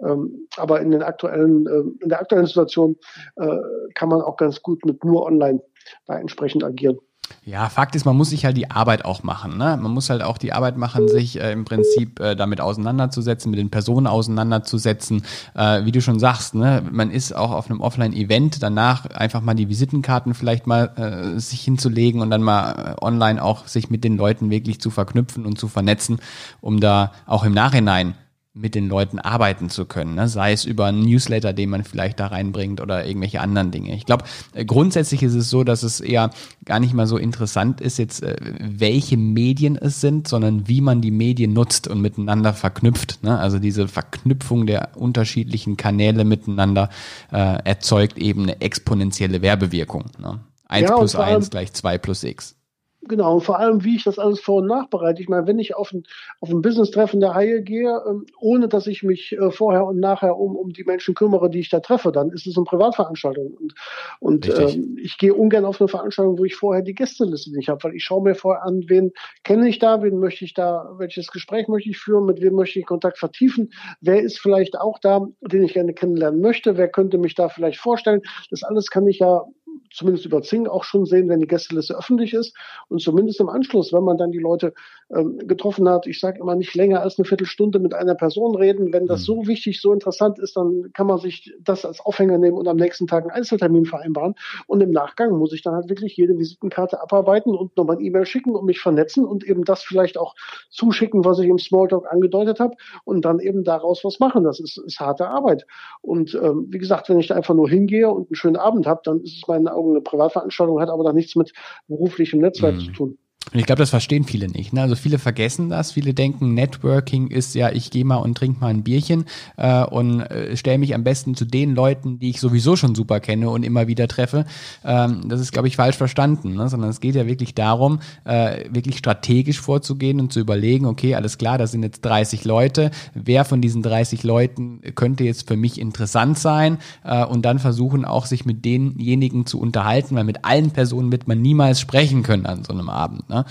Ähm, aber in den aktuellen, äh, in der aktuellen Situation äh, kann man auch ganz gut mit nur Online da entsprechend agieren. Ja, Fakt ist, man muss sich halt die Arbeit auch machen. Ne? Man muss halt auch die Arbeit machen, sich äh, im Prinzip äh, damit auseinanderzusetzen, mit den Personen auseinanderzusetzen. Äh, wie du schon sagst, ne? man ist auch auf einem Offline-Event, danach einfach mal die Visitenkarten vielleicht mal äh, sich hinzulegen und dann mal äh, online auch sich mit den Leuten wirklich zu verknüpfen und zu vernetzen, um da auch im Nachhinein mit den Leuten arbeiten zu können, ne? sei es über einen Newsletter, den man vielleicht da reinbringt oder irgendwelche anderen Dinge. Ich glaube, äh, grundsätzlich ist es so, dass es eher gar nicht mal so interessant ist jetzt, äh, welche Medien es sind, sondern wie man die Medien nutzt und miteinander verknüpft. Ne? Also diese Verknüpfung der unterschiedlichen Kanäle miteinander äh, erzeugt eben eine exponentielle Werbewirkung. Ne? 1 ja, plus 1 gleich 2 plus x. Genau, und vor allem, wie ich das alles vor- und nachbereite. Ich meine, wenn ich auf ein, auf ein Business-Treffen der Haie gehe, ähm, ohne dass ich mich äh, vorher und nachher um, um die Menschen kümmere, die ich da treffe, dann ist es eine Privatveranstaltung. Und, und ähm, ich gehe ungern auf eine Veranstaltung, wo ich vorher die Gästeliste nicht habe, weil ich schaue mir vorher an, wen kenne ich da, wen möchte ich da, welches Gespräch möchte ich führen, mit wem möchte ich Kontakt vertiefen, wer ist vielleicht auch da, den ich gerne kennenlernen möchte, wer könnte mich da vielleicht vorstellen. Das alles kann ich ja zumindest über Zing auch schon sehen, wenn die Gästeliste öffentlich ist. Und zumindest im Anschluss, wenn man dann die Leute ähm, getroffen hat, ich sage immer nicht länger als eine Viertelstunde mit einer Person reden. Wenn das mhm. so wichtig, so interessant ist, dann kann man sich das als Aufhänger nehmen und am nächsten Tag einen Einzeltermin vereinbaren. Und im Nachgang muss ich dann halt wirklich jede Visitenkarte abarbeiten und nochmal ein E-Mail schicken und mich vernetzen und eben das vielleicht auch zuschicken, was ich im Smalltalk angedeutet habe und dann eben daraus was machen. Das ist, ist harte Arbeit. Und ähm, wie gesagt, wenn ich da einfach nur hingehe und einen schönen Abend habe, dann ist es meinen Augen eine Privatveranstaltung, hat aber da nichts mit beruflichem Netzwerk mhm. zu tun. Und ich glaube, das verstehen viele nicht. Ne? Also viele vergessen das. Viele denken, Networking ist ja, ich gehe mal und trinke mal ein Bierchen äh, und äh, stelle mich am besten zu den Leuten, die ich sowieso schon super kenne und immer wieder treffe. Ähm, das ist, glaube ich, falsch verstanden. Ne? Sondern es geht ja wirklich darum, äh, wirklich strategisch vorzugehen und zu überlegen, okay, alles klar, das sind jetzt 30 Leute. Wer von diesen 30 Leuten könnte jetzt für mich interessant sein? Äh, und dann versuchen auch, sich mit denjenigen zu unterhalten, weil mit allen Personen wird man niemals sprechen können an so einem Abend. Ne? Ne?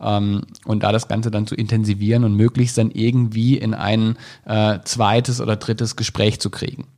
Ähm, und da das Ganze dann zu intensivieren und möglichst dann irgendwie in ein äh, zweites oder drittes Gespräch zu kriegen.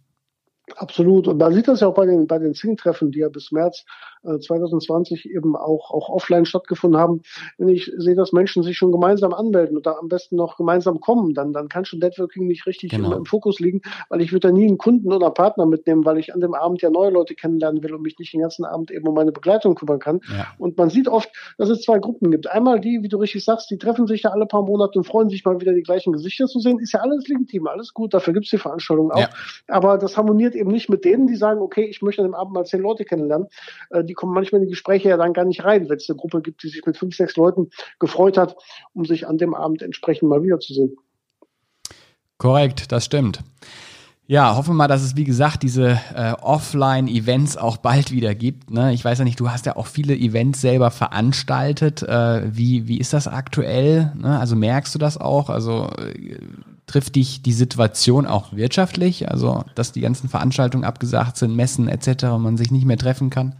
Absolut. Und man sieht das ja auch bei den, bei den Zing-Treffen, die ja bis März 2020 äh, eben auch, auch offline stattgefunden haben. Wenn ich sehe, dass Menschen sich schon gemeinsam anmelden oder am besten noch gemeinsam kommen, dann, dann kann schon Networking nicht richtig genau. im, im, Fokus liegen, weil ich würde da nie einen Kunden oder Partner mitnehmen, weil ich an dem Abend ja neue Leute kennenlernen will und mich nicht den ganzen Abend eben um meine Begleitung kümmern kann. Ja. Und man sieht oft, dass es zwei Gruppen gibt. Einmal die, wie du richtig sagst, die treffen sich da alle paar Monate und freuen sich mal wieder die gleichen Gesichter zu sehen. Ist ja alles legitim, alles gut, dafür gibt's die Veranstaltung auch. Ja. Aber das harmoniert eben nicht mit denen, die sagen, okay, ich möchte an dem Abend mal zehn Leute kennenlernen. Äh, die kommen manchmal in die Gespräche ja dann gar nicht rein, wenn es eine Gruppe gibt, die sich mit fünf, sechs Leuten gefreut hat, um sich an dem Abend entsprechend mal wiederzusehen. Korrekt, das stimmt. Ja, hoffen wir mal, dass es wie gesagt diese äh, Offline-Events auch bald wieder gibt. Ne? Ich weiß ja nicht, du hast ja auch viele Events selber veranstaltet. Äh, wie, wie ist das aktuell? Ne? Also merkst du das auch? Also äh, trifft dich die Situation auch wirtschaftlich? Also dass die ganzen Veranstaltungen abgesagt sind, Messen etc. man sich nicht mehr treffen kann?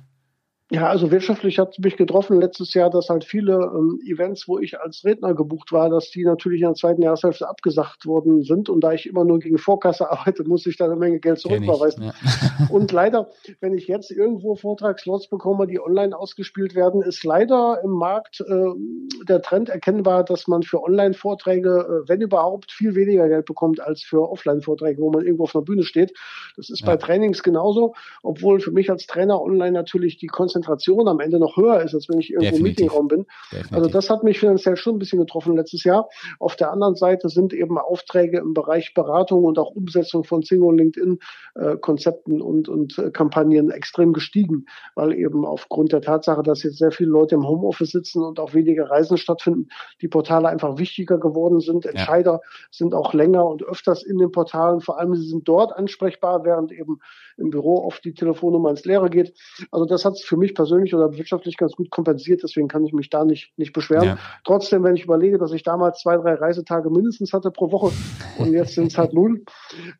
Ja, also wirtschaftlich hat mich getroffen letztes Jahr, dass halt viele ähm, Events, wo ich als Redner gebucht war, dass die natürlich in der zweiten Jahreshälfte abgesagt worden sind. Und da ich immer nur gegen Vorkasse arbeite, muss ich da eine Menge Geld zurückverweisen. Ja. und leider, wenn ich jetzt irgendwo Vortragslots bekomme, die online ausgespielt werden, ist leider im Markt äh, der Trend erkennbar, dass man für Online-Vorträge, äh, wenn überhaupt, viel weniger Geld bekommt als für Offline-Vorträge, wo man irgendwo auf einer Bühne steht. Das ist ja. bei Trainings genauso, obwohl für mich als Trainer online natürlich die Konzentration Konzentration am Ende noch höher ist, als wenn ich irgendwo im Meetingraum bin. Definitiv. Also das hat mich finanziell schon ein bisschen getroffen letztes Jahr. Auf der anderen Seite sind eben Aufträge im Bereich Beratung und auch Umsetzung von Single LinkedIn äh, Konzepten und, und äh, Kampagnen extrem gestiegen, weil eben aufgrund der Tatsache, dass jetzt sehr viele Leute im Homeoffice sitzen und auch weniger Reisen stattfinden, die Portale einfach wichtiger geworden sind. Ja. Entscheider sind auch länger und öfters in den Portalen. Vor allem sie sind dort ansprechbar, während eben im Büro oft die Telefonnummer ins Leere geht. Also das hat es für mich persönlich oder wirtschaftlich ganz gut kompensiert, deswegen kann ich mich da nicht, nicht beschweren. Ja. Trotzdem, wenn ich überlege, dass ich damals zwei, drei Reisetage mindestens hatte pro Woche und jetzt sind es halt null,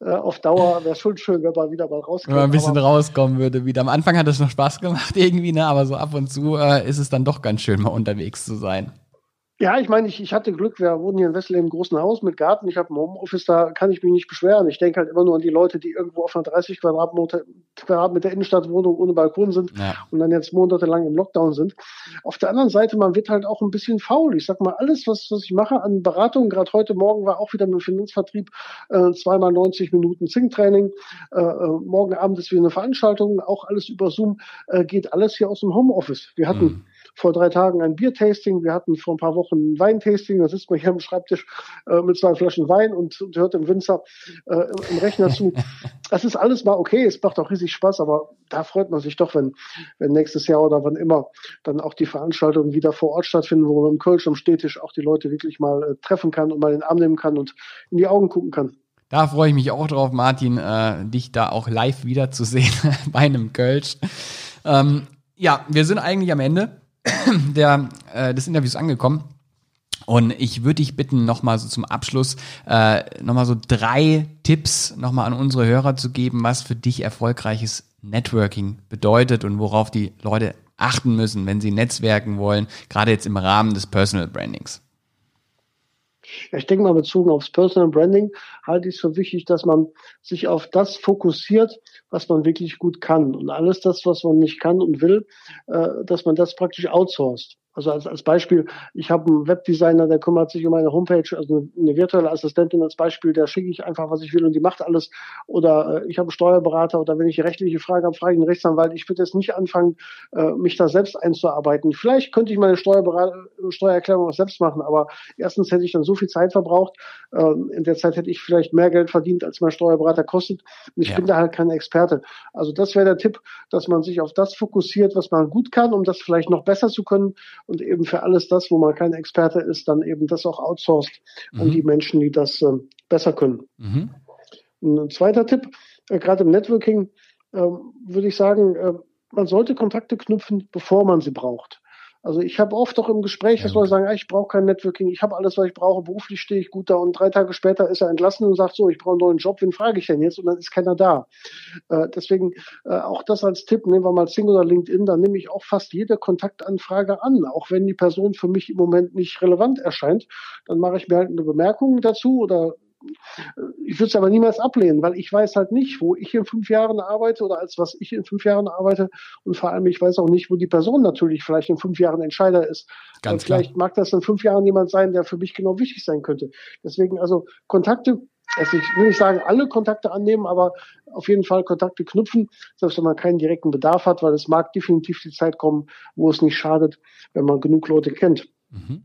äh, auf Dauer wäre es schon schön, wenn man wieder mal rauskommt. Wenn man ein bisschen aber, rauskommen würde wieder. Am Anfang hat es noch Spaß gemacht irgendwie, ne? aber so ab und zu äh, ist es dann doch ganz schön, mal unterwegs zu sein. Ja, ich meine, ich, ich hatte Glück, wir wohnen hier in Wessel im großen Haus mit Garten. Ich habe ein Homeoffice, da kann ich mich nicht beschweren. Ich denke halt immer nur an die Leute, die irgendwo auf einer 30 Quadratmeter, Quadratmeter Innenstadtwohnung ohne Balkon sind ja. und dann jetzt monatelang im Lockdown sind. Auf der anderen Seite, man wird halt auch ein bisschen faul. Ich sag mal, alles, was, was ich mache an Beratungen, gerade heute Morgen war auch wieder mit dem Finanzvertrieb äh, zweimal 90 Minuten Zink-Training. Äh, äh, morgen Abend ist wieder eine Veranstaltung, auch alles über Zoom, äh, geht alles hier aus dem Homeoffice. Wir hatten mhm vor drei Tagen ein Biertasting, wir hatten vor ein paar Wochen ein Weintasting, da sitzt man hier am Schreibtisch äh, mit zwei Flaschen Wein und, und hört dem Winzer äh, im Rechner zu. Das ist alles mal okay, es macht auch riesig Spaß, aber da freut man sich doch, wenn, wenn nächstes Jahr oder wann immer dann auch die Veranstaltungen wieder vor Ort stattfinden, wo man im Kölsch am Städtisch auch die Leute wirklich mal äh, treffen kann und mal in den Arm nehmen kann und in die Augen gucken kann. Da freue ich mich auch drauf, Martin, äh, dich da auch live wiederzusehen bei einem Kölsch. Ähm, ja, wir sind eigentlich am Ende der, äh, des Interviews angekommen. Und ich würde dich bitten, nochmal so zum Abschluss, äh, nochmal so drei Tipps nochmal an unsere Hörer zu geben, was für dich erfolgreiches Networking bedeutet und worauf die Leute achten müssen, wenn sie netzwerken wollen, gerade jetzt im Rahmen des Personal Brandings. Ja, ich denke mal, bezogen aufs Personal Branding halte ich es für wichtig, dass man sich auf das fokussiert, was man wirklich gut kann. Und alles das, was man nicht kann und will, äh, dass man das praktisch outsourced. Also als, als Beispiel, ich habe einen Webdesigner, der kümmert sich um meine Homepage, also eine, virtuelle Assistentin als Beispiel, der schicke ich einfach, was ich will und die macht alles. Oder äh, ich habe einen Steuerberater oder wenn ich eine rechtliche Frage habe, frage ich einen Rechtsanwalt. Ich würde jetzt nicht anfangen, äh, mich da selbst einzuarbeiten. Vielleicht könnte ich meine Steuerberater, Steuererklärung auch selbst machen, aber erstens hätte ich dann so viel Zeit verbraucht. Äh, in der Zeit hätte ich vielleicht mehr Geld verdient, als mein Steuerberater kostet. Und ich ja. bin da halt kein Experte. Also das wäre der Tipp, dass man sich auf das fokussiert, was man gut kann, um das vielleicht noch besser zu können und eben für alles das, wo man kein Experte ist, dann eben das auch outsourced mhm. an die Menschen, die das äh, besser können. Mhm. Ein zweiter Tipp, äh, gerade im Networking, äh, würde ich sagen, äh, man sollte Kontakte knüpfen, bevor man sie braucht. Also ich habe oft auch im Gespräch, dass Leute sagen, ich brauche kein Networking, ich habe alles, was ich brauche, beruflich stehe ich gut da und drei Tage später ist er entlassen und sagt so, ich brauche einen neuen Job, wen frage ich denn jetzt? Und dann ist keiner da. Äh, deswegen äh, auch das als Tipp, nehmen wir mal Sing oder LinkedIn, da nehme ich auch fast jede Kontaktanfrage an, auch wenn die Person für mich im Moment nicht relevant erscheint. Dann mache ich mir halt eine Bemerkung dazu oder ich würde es aber niemals ablehnen, weil ich weiß halt nicht, wo ich in fünf Jahren arbeite oder als was ich in fünf Jahren arbeite. Und vor allem, ich weiß auch nicht, wo die Person natürlich vielleicht in fünf Jahren Entscheider ist. Ganz vielleicht mag das in fünf Jahren jemand sein, der für mich genau wichtig sein könnte. Deswegen also Kontakte, also ich will nicht sagen, alle Kontakte annehmen, aber auf jeden Fall Kontakte knüpfen, selbst wenn man keinen direkten Bedarf hat, weil es mag definitiv die Zeit kommen, wo es nicht schadet, wenn man genug Leute kennt. Mhm.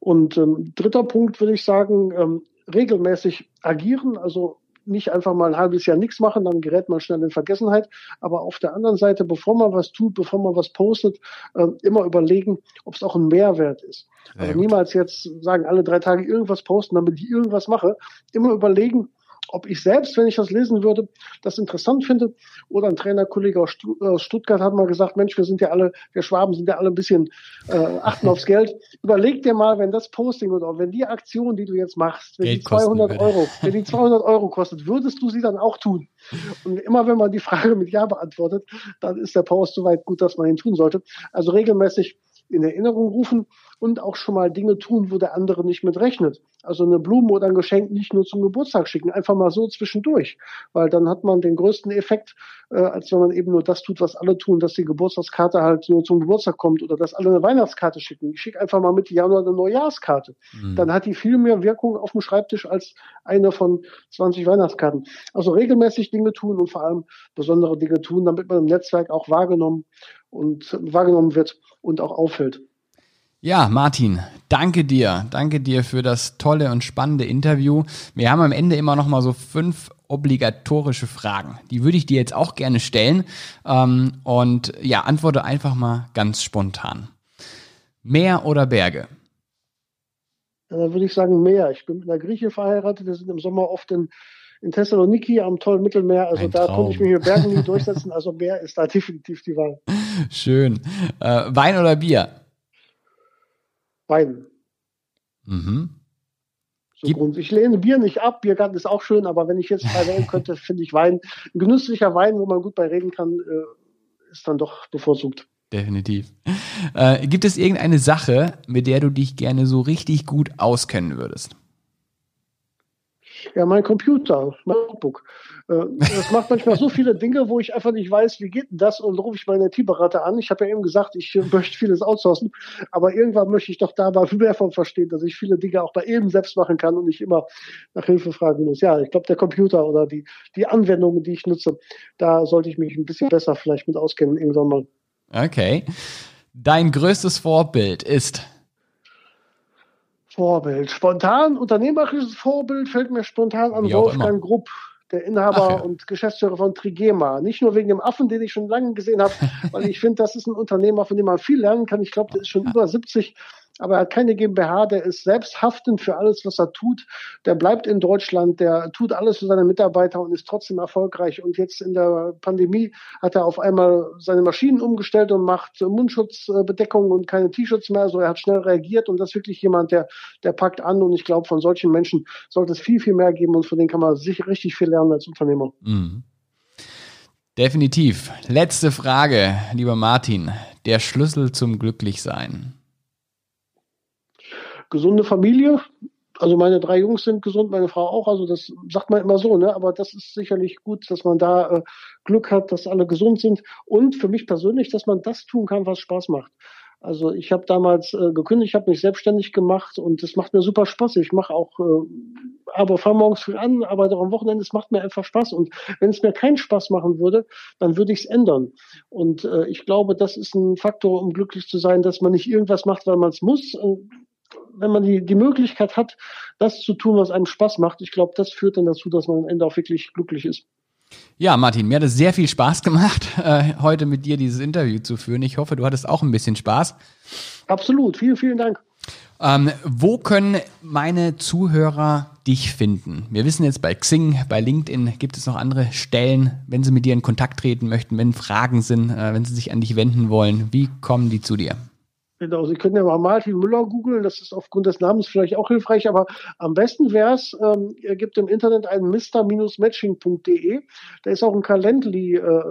Und ähm, dritter Punkt würde ich sagen, ähm, regelmäßig agieren, also nicht einfach mal ein halbes Jahr nichts machen, dann gerät man schnell in Vergessenheit. Aber auf der anderen Seite, bevor man was tut, bevor man was postet, äh, immer überlegen, ob es auch ein Mehrwert ist. also niemals jetzt sagen, alle drei Tage irgendwas posten, damit ich irgendwas mache. Immer überlegen, ob ich selbst, wenn ich das lesen würde, das interessant finde. Oder ein Trainerkollege aus Stuttgart hat mal gesagt, Mensch, wir sind ja alle, wir Schwaben sind ja alle ein bisschen äh, achten aufs Geld. Überleg dir mal, wenn das Posting oder wenn die Aktion, die du jetzt machst, wenn Geld die 200 Euro, wenn die 200 Euro kostet, würdest du sie dann auch tun? Und immer wenn man die Frage mit Ja beantwortet, dann ist der Post soweit gut, dass man ihn tun sollte. Also regelmäßig in Erinnerung rufen und auch schon mal Dinge tun, wo der andere nicht mit rechnet. Also eine Blume oder ein Geschenk nicht nur zum Geburtstag schicken, einfach mal so zwischendurch, weil dann hat man den größten Effekt, äh, als wenn man eben nur das tut, was alle tun, dass die Geburtstagskarte halt nur zum Geburtstag kommt oder dass alle eine Weihnachtskarte schicken. Ich schicke einfach mal Mitte Januar eine Neujahrskarte. Mhm. Dann hat die viel mehr Wirkung auf dem Schreibtisch als eine von 20 Weihnachtskarten. Also regelmäßig Dinge tun und vor allem besondere Dinge tun, damit man im Netzwerk auch wahrgenommen und wahrgenommen wird und auch auffällt. Ja, Martin, danke dir. Danke dir für das tolle und spannende Interview. Wir haben am Ende immer noch mal so fünf obligatorische Fragen. Die würde ich dir jetzt auch gerne stellen. Ähm, und ja, antworte einfach mal ganz spontan. Meer oder Berge? Ja, da würde ich sagen Meer. Ich bin mit einer Grieche verheiratet. Wir sind im Sommer oft in, in Thessaloniki am tollen Mittelmeer. Also Ein da konnte ich mich mit Bergen nie durchsetzen. Also Meer ist da definitiv die Wahl. Schön. Äh, Wein oder Bier? Wein. Mhm. So. Ich lehne Bier nicht ab, Biergarten ist auch schön, aber wenn ich jetzt frei wählen könnte, finde ich Wein, ein genüsslicher Wein, wo man gut bei reden kann, äh, ist dann doch bevorzugt. Definitiv. Äh, gibt es irgendeine Sache, mit der du dich gerne so richtig gut auskennen würdest? Ja, mein Computer, mein Notebook. Äh, das macht manchmal so viele Dinge, wo ich einfach nicht weiß, wie geht denn das und rufe ich meinen IT-Berater an. Ich habe ja eben gesagt, ich möchte vieles outsourcen, aber irgendwann möchte ich doch da mal mehr von verstehen, dass ich viele Dinge auch bei eben selbst machen kann und nicht immer nach Hilfe fragen muss. Ja, ich glaube, der Computer oder die, die Anwendungen, die ich nutze, da sollte ich mich ein bisschen besser vielleicht mit auskennen irgendwann mal. Okay. Dein größtes Vorbild ist? Vorbild. Spontan, unternehmerisches Vorbild fällt mir spontan an Wolfgang Grupp, der Inhaber ja. und Geschäftsführer von Trigema. Nicht nur wegen dem Affen, den ich schon lange gesehen habe, weil ich finde, das ist ein Unternehmer, von dem man viel lernen kann. Ich glaube, der ist schon über 70 aber er hat keine GmbH, der ist selbst haftend für alles, was er tut. Der bleibt in Deutschland, der tut alles für seine Mitarbeiter und ist trotzdem erfolgreich. Und jetzt in der Pandemie hat er auf einmal seine Maschinen umgestellt und macht Mundschutzbedeckungen und keine T-Shirts mehr. Also er hat schnell reagiert und das ist wirklich jemand, der, der packt an. Und ich glaube, von solchen Menschen sollte es viel, viel mehr geben und von denen kann man sich richtig viel lernen als Unternehmer. Mhm. Definitiv. Letzte Frage, lieber Martin. Der Schlüssel zum Glücklichsein gesunde Familie. Also meine drei Jungs sind gesund, meine Frau auch. Also das sagt man immer so, ne? Aber das ist sicherlich gut, dass man da äh, Glück hat, dass alle gesund sind. Und für mich persönlich, dass man das tun kann, was Spaß macht. Also ich habe damals äh, gekündigt, habe mich selbstständig gemacht und es macht mir super Spaß. Ich mache auch, äh, aber fahre morgens früh an, arbeite auch am Wochenende. Es macht mir einfach Spaß. Und wenn es mir keinen Spaß machen würde, dann würde ich es ändern. Und äh, ich glaube, das ist ein Faktor, um glücklich zu sein, dass man nicht irgendwas macht, weil man es muss. Äh, wenn man die, die Möglichkeit hat, das zu tun, was einem Spaß macht, ich glaube, das führt dann dazu, dass man am Ende auch wirklich glücklich ist. Ja, Martin, mir hat es sehr viel Spaß gemacht, äh, heute mit dir dieses Interview zu führen. Ich hoffe, du hattest auch ein bisschen Spaß. Absolut, vielen, vielen Dank. Ähm, wo können meine Zuhörer dich finden? Wir wissen jetzt bei Xing, bei LinkedIn gibt es noch andere Stellen, wenn sie mit dir in Kontakt treten möchten, wenn Fragen sind, äh, wenn sie sich an dich wenden wollen. Wie kommen die zu dir? Genau, Sie können ja mal Martin Müller googeln, das ist aufgrund des Namens vielleicht auch hilfreich, aber am besten wäre es, ähm, ihr gebt im Internet einen mr-matching.de, da ist auch ein Calendly, äh,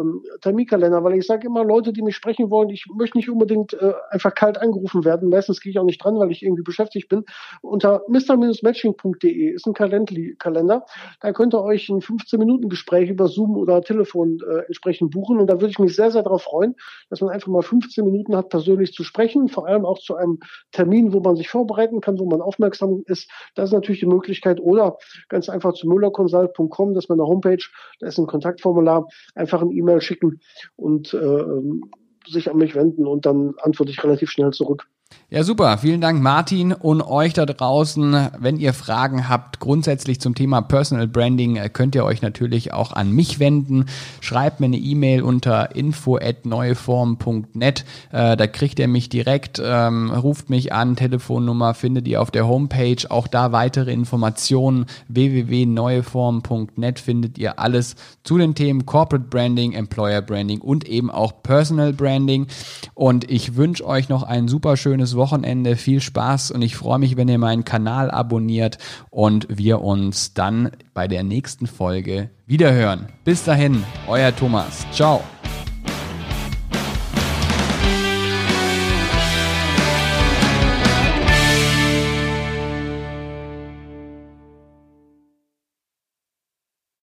Terminkalender, weil ich sage immer, Leute, die mich sprechen wollen, ich möchte nicht unbedingt äh, einfach kalt angerufen werden, meistens gehe ich auch nicht dran, weil ich irgendwie beschäftigt bin. Unter mr-matching.de ist ein Calendly-Kalender, da könnt ihr euch ein 15-Minuten-Gespräch über Zoom oder Telefon äh, entsprechend buchen. Und da würde ich mich sehr, sehr darauf freuen, dass man einfach mal 15 Minuten hat, persönlich zu sprechen, vor allem auch zu einem Termin, wo man sich vorbereiten kann, wo man aufmerksam ist. Das ist natürlich die Möglichkeit. Oder ganz einfach zu müllerconsult.com, das ist meine Homepage, da ist ein Kontaktformular, einfach ein E-Mail schicken und äh, sich an mich wenden und dann antworte ich relativ schnell zurück. Ja, super. Vielen Dank, Martin. Und euch da draußen, wenn ihr Fragen habt, grundsätzlich zum Thema Personal Branding, äh, könnt ihr euch natürlich auch an mich wenden. Schreibt mir eine E-Mail unter info.neueform.net. Äh, da kriegt ihr mich direkt, ähm, ruft mich an, Telefonnummer findet ihr auf der Homepage. Auch da weitere Informationen. www.neueform.net findet ihr alles zu den Themen Corporate Branding, Employer Branding und eben auch Personal Branding. Und ich wünsche euch noch einen super schönen schönes Wochenende, viel Spaß und ich freue mich, wenn ihr meinen Kanal abonniert und wir uns dann bei der nächsten Folge wiederhören. Bis dahin, euer Thomas. Ciao.